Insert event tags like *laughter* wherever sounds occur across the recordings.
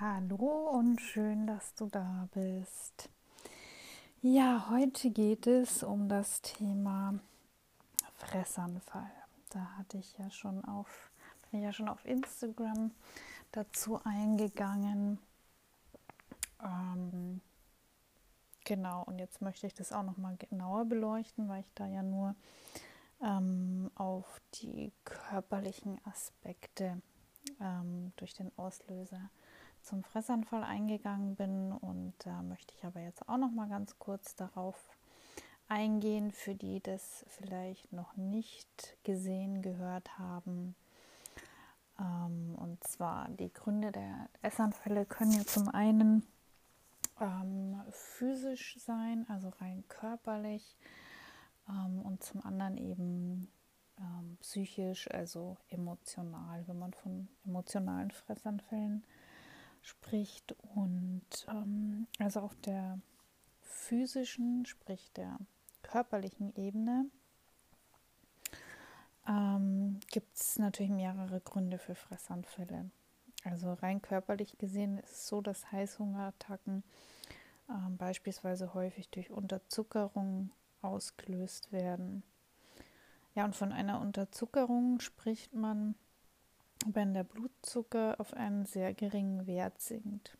Hallo und schön, dass du da bist. Ja, heute geht es um das Thema Fressanfall. Da hatte ich ja schon auf, bin ja schon auf Instagram dazu eingegangen. Ähm, genau, und jetzt möchte ich das auch noch mal genauer beleuchten, weil ich da ja nur ähm, auf die körperlichen Aspekte ähm, durch den Auslöser zum Fressanfall eingegangen bin und da möchte ich aber jetzt auch noch mal ganz kurz darauf eingehen, für die das vielleicht noch nicht gesehen gehört haben. Ähm, und zwar die Gründe der Essanfälle können ja zum einen ähm, physisch sein, also rein körperlich, ähm, und zum anderen eben ähm, psychisch, also emotional, wenn man von emotionalen Fressanfällen spricht und ähm, also auf der physischen, sprich der körperlichen Ebene ähm, gibt es natürlich mehrere Gründe für Fressanfälle. Also rein körperlich gesehen ist es so, dass Heißhungerattacken ähm, beispielsweise häufig durch Unterzuckerung ausgelöst werden. Ja, und von einer Unterzuckerung spricht man wenn der Blutzucker auf einen sehr geringen Wert sinkt.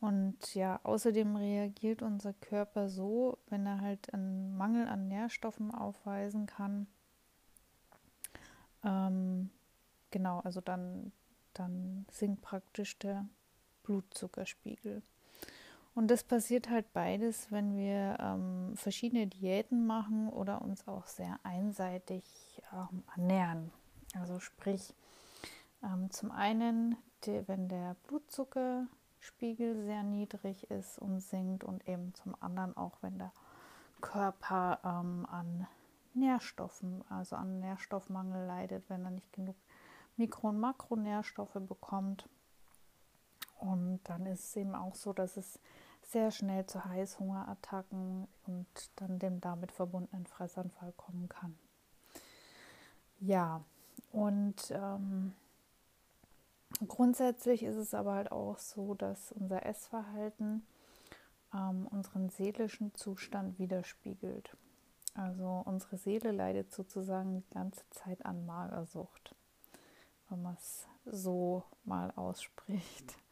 Und ja, außerdem reagiert unser Körper so, wenn er halt einen Mangel an Nährstoffen aufweisen kann. Ähm, genau, also dann, dann sinkt praktisch der Blutzuckerspiegel. Und das passiert halt beides, wenn wir ähm, verschiedene Diäten machen oder uns auch sehr einseitig ähm, ernähren. Also sprich, ähm, zum einen, die, wenn der Blutzuckerspiegel sehr niedrig ist und sinkt und eben zum anderen auch, wenn der Körper ähm, an Nährstoffen, also an Nährstoffmangel leidet, wenn er nicht genug Mikro- und Makronährstoffe bekommt. Und dann ist es eben auch so, dass es sehr schnell zu Heißhungerattacken und dann dem damit verbundenen Fressanfall kommen kann. Ja, und ähm, grundsätzlich ist es aber halt auch so, dass unser Essverhalten ähm, unseren seelischen Zustand widerspiegelt. Also unsere Seele leidet sozusagen die ganze Zeit an Magersucht, wenn man es so mal ausspricht. *laughs*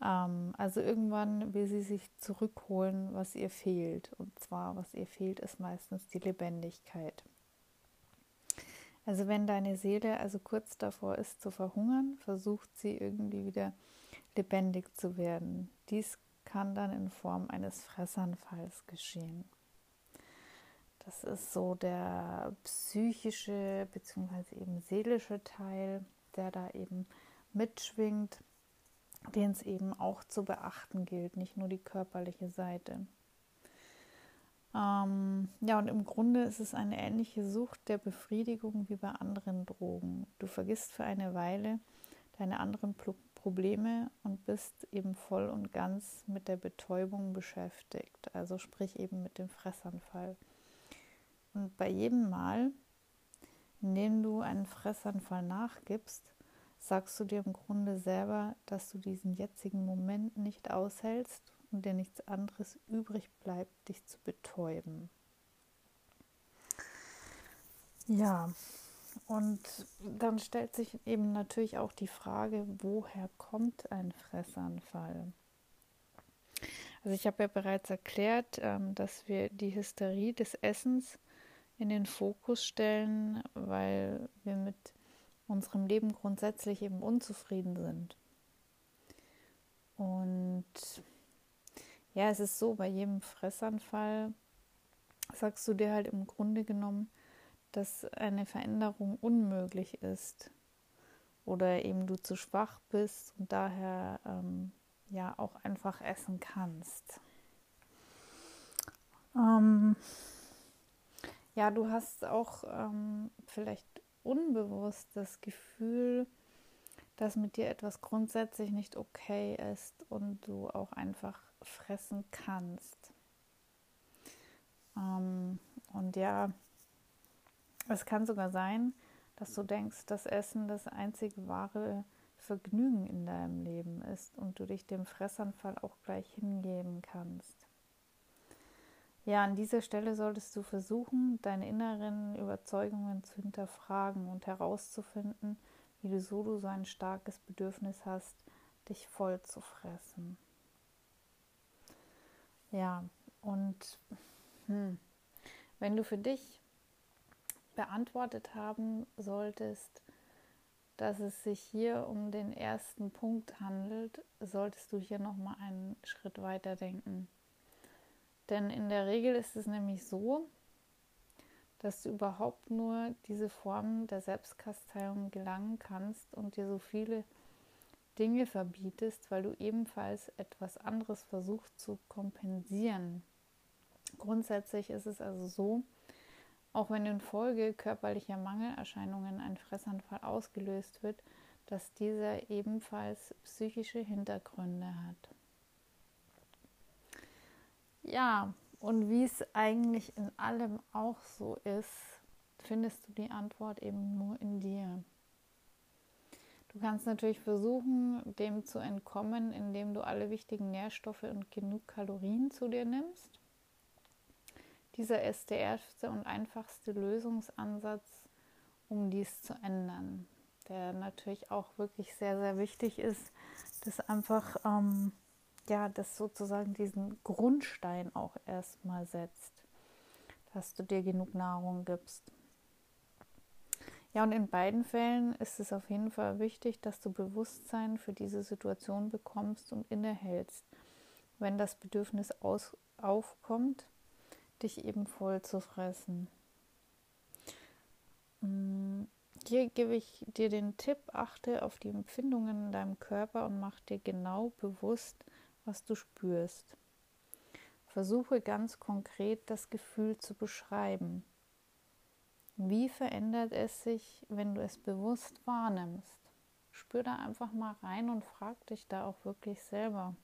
Ähm, also irgendwann will sie sich zurückholen, was ihr fehlt. Und zwar, was ihr fehlt, ist meistens die Lebendigkeit. Also wenn deine Seele also kurz davor ist zu verhungern, versucht sie irgendwie wieder lebendig zu werden. Dies kann dann in Form eines Fressanfalls geschehen. Das ist so der psychische bzw. eben seelische Teil, der da eben mitschwingt, den es eben auch zu beachten gilt, nicht nur die körperliche Seite. Ähm, ja, und im Grunde ist es eine ähnliche Sucht der Befriedigung wie bei anderen Drogen. Du vergisst für eine Weile deine anderen Pro Probleme und bist eben voll und ganz mit der Betäubung beschäftigt, also sprich eben mit dem Fressanfall. Und bei jedem Mal, in dem du einen Fressanfall nachgibst, sagst du dir im Grunde selber, dass du diesen jetzigen Moment nicht aushältst und dir nichts anderes übrig bleibt, dich zu betäuben. Ja, und dann stellt sich eben natürlich auch die Frage, woher kommt ein Fressanfall? Also ich habe ja bereits erklärt, ähm, dass wir die Hysterie des Essens in den Fokus stellen, weil wir mit unserem Leben grundsätzlich eben unzufrieden sind. Und ja, es ist so, bei jedem Fressanfall sagst du dir halt im Grunde genommen, dass eine Veränderung unmöglich ist oder eben du zu schwach bist und daher ähm, ja auch einfach essen kannst. Ähm, ja, du hast auch ähm, vielleicht unbewusst das Gefühl, dass mit dir etwas grundsätzlich nicht okay ist und du auch einfach fressen kannst. Ähm, und ja, es kann sogar sein, dass du denkst, dass Essen das einzige wahre Vergnügen in deinem Leben ist und du dich dem Fressanfall auch gleich hingeben kannst. Ja, an dieser Stelle solltest du versuchen, deine inneren Überzeugungen zu hinterfragen und herauszufinden, wie du so du so ein starkes Bedürfnis hast, dich voll zu fressen. Ja, und hm, wenn du für dich beantwortet haben solltest, dass es sich hier um den ersten Punkt handelt, solltest du hier nochmal einen Schritt weiter denken. Denn in der Regel ist es nämlich so, dass du überhaupt nur diese Form der Selbstkasteiung gelangen kannst und dir so viele Dinge verbietest, weil du ebenfalls etwas anderes versuchst zu kompensieren. Grundsätzlich ist es also so, auch wenn in Folge körperlicher Mangelerscheinungen ein Fressanfall ausgelöst wird, dass dieser ebenfalls psychische Hintergründe hat. Ja, und wie es eigentlich in allem auch so ist, findest du die Antwort eben nur in dir. Du kannst natürlich versuchen, dem zu entkommen, indem du alle wichtigen Nährstoffe und genug Kalorien zu dir nimmst. Dieser ist der erste und einfachste Lösungsansatz, um dies zu ändern, der natürlich auch wirklich sehr, sehr wichtig ist, dass einfach ähm, ja, das sozusagen diesen Grundstein auch erstmal setzt, dass du dir genug Nahrung gibst. Ja, und in beiden Fällen ist es auf jeden Fall wichtig, dass du Bewusstsein für diese Situation bekommst und innehältst, wenn das Bedürfnis aus, aufkommt, dich eben voll zu fressen. Mm, hier gebe ich dir den Tipp, achte auf die Empfindungen in deinem Körper und mach dir genau bewusst, was du spürst. Versuche ganz konkret das Gefühl zu beschreiben. Wie verändert es sich, wenn du es bewusst wahrnimmst? Spür da einfach mal rein und frag dich da auch wirklich selber.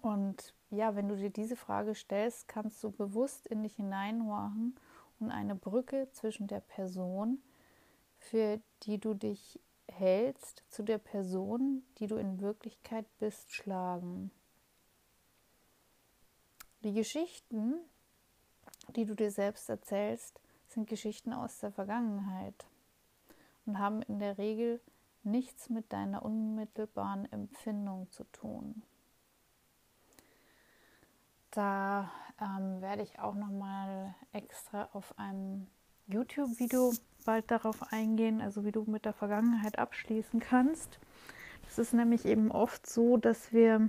Und ja, wenn du dir diese Frage stellst, kannst du bewusst in dich hineinhorchen und eine Brücke zwischen der Person, für die du dich hältst zu der Person, die du in Wirklichkeit bist, schlagen. Die Geschichten, die du dir selbst erzählst, sind Geschichten aus der Vergangenheit und haben in der Regel nichts mit deiner unmittelbaren Empfindung zu tun. Da ähm, werde ich auch noch mal extra auf einem YouTube-Video bald darauf eingehen, also wie du mit der Vergangenheit abschließen kannst. Es ist nämlich eben oft so, dass wir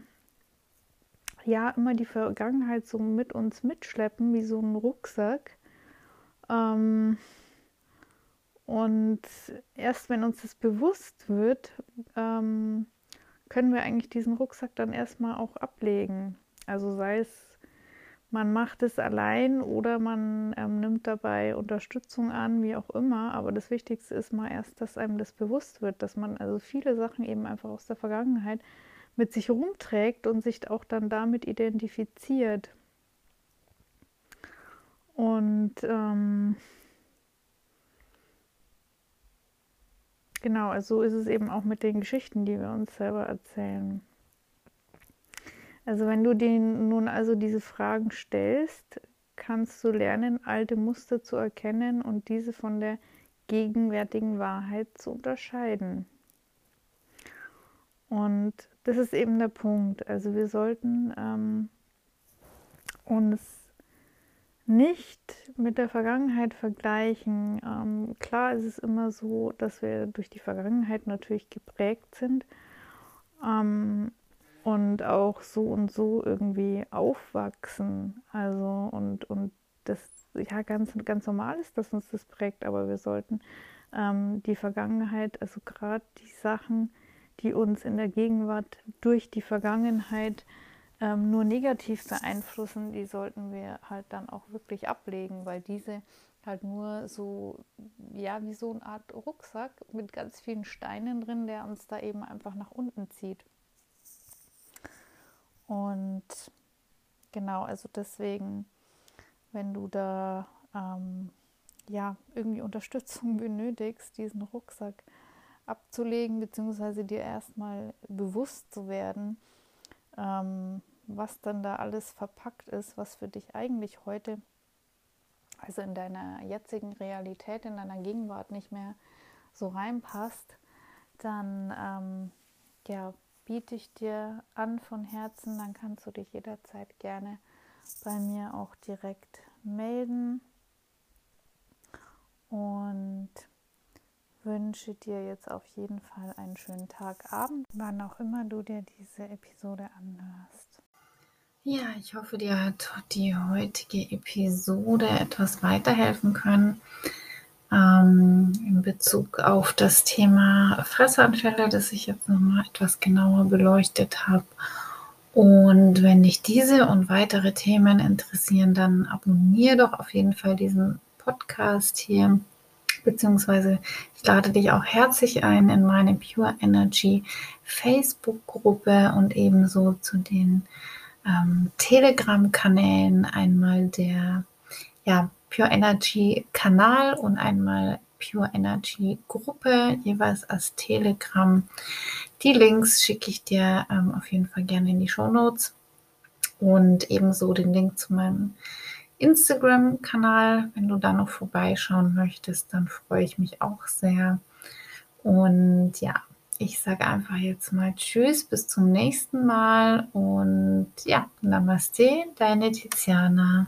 ja immer die Vergangenheit so mit uns mitschleppen, wie so ein Rucksack. Ähm, und erst wenn uns das bewusst wird, ähm, können wir eigentlich diesen Rucksack dann erstmal auch ablegen. Also sei es man macht es allein oder man ähm, nimmt dabei Unterstützung an, wie auch immer. Aber das Wichtigste ist mal erst, dass einem das bewusst wird, dass man also viele Sachen eben einfach aus der Vergangenheit mit sich rumträgt und sich auch dann damit identifiziert. Und ähm, genau, also so ist es eben auch mit den Geschichten, die wir uns selber erzählen. Also wenn du dir nun also diese Fragen stellst, kannst du lernen, alte Muster zu erkennen und diese von der gegenwärtigen Wahrheit zu unterscheiden. Und das ist eben der Punkt. Also wir sollten ähm, uns nicht mit der Vergangenheit vergleichen. Ähm, klar ist es immer so, dass wir durch die Vergangenheit natürlich geprägt sind ähm, und auch so und so irgendwie aufwachsen. Also und, und das ja ganz, ganz normal ist, dass uns das prägt, aber wir sollten ähm, die Vergangenheit, also gerade die Sachen, die uns in der Gegenwart durch die Vergangenheit ähm, nur negativ beeinflussen, die sollten wir halt dann auch wirklich ablegen, weil diese halt nur so, ja, wie so eine Art Rucksack mit ganz vielen Steinen drin, der uns da eben einfach nach unten zieht. Und genau, also deswegen, wenn du da ähm, ja irgendwie Unterstützung *laughs* benötigst, diesen Rucksack abzulegen, beziehungsweise dir erstmal bewusst zu werden, ähm, was dann da alles verpackt ist, was für dich eigentlich heute, also in deiner jetzigen Realität, in deiner Gegenwart nicht mehr so reinpasst, dann ähm, ja, biete ich dir an von Herzen, dann kannst du dich jederzeit gerne bei mir auch direkt melden. Und wünsche dir jetzt auf jeden Fall einen schönen Tag, Abend, wann auch immer du dir diese Episode anhörst. Ja, ich hoffe, dir hat die heutige Episode etwas weiterhelfen können ähm, in Bezug auf das Thema Fressanfälle, das ich jetzt nochmal etwas genauer beleuchtet habe. Und wenn dich diese und weitere Themen interessieren, dann abonniere doch auf jeden Fall diesen Podcast hier beziehungsweise ich lade dich auch herzlich ein in meine Pure Energy Facebook-Gruppe und ebenso zu den ähm, Telegram-Kanälen. Einmal der ja, Pure Energy Kanal und einmal Pure Energy Gruppe, jeweils als Telegram. Die Links schicke ich dir ähm, auf jeden Fall gerne in die Show Notes und ebenso den Link zu meinem Instagram-Kanal. Wenn du da noch vorbeischauen möchtest, dann freue ich mich auch sehr. Und ja, ich sage einfach jetzt mal Tschüss, bis zum nächsten Mal und ja, Namaste, deine Tiziana.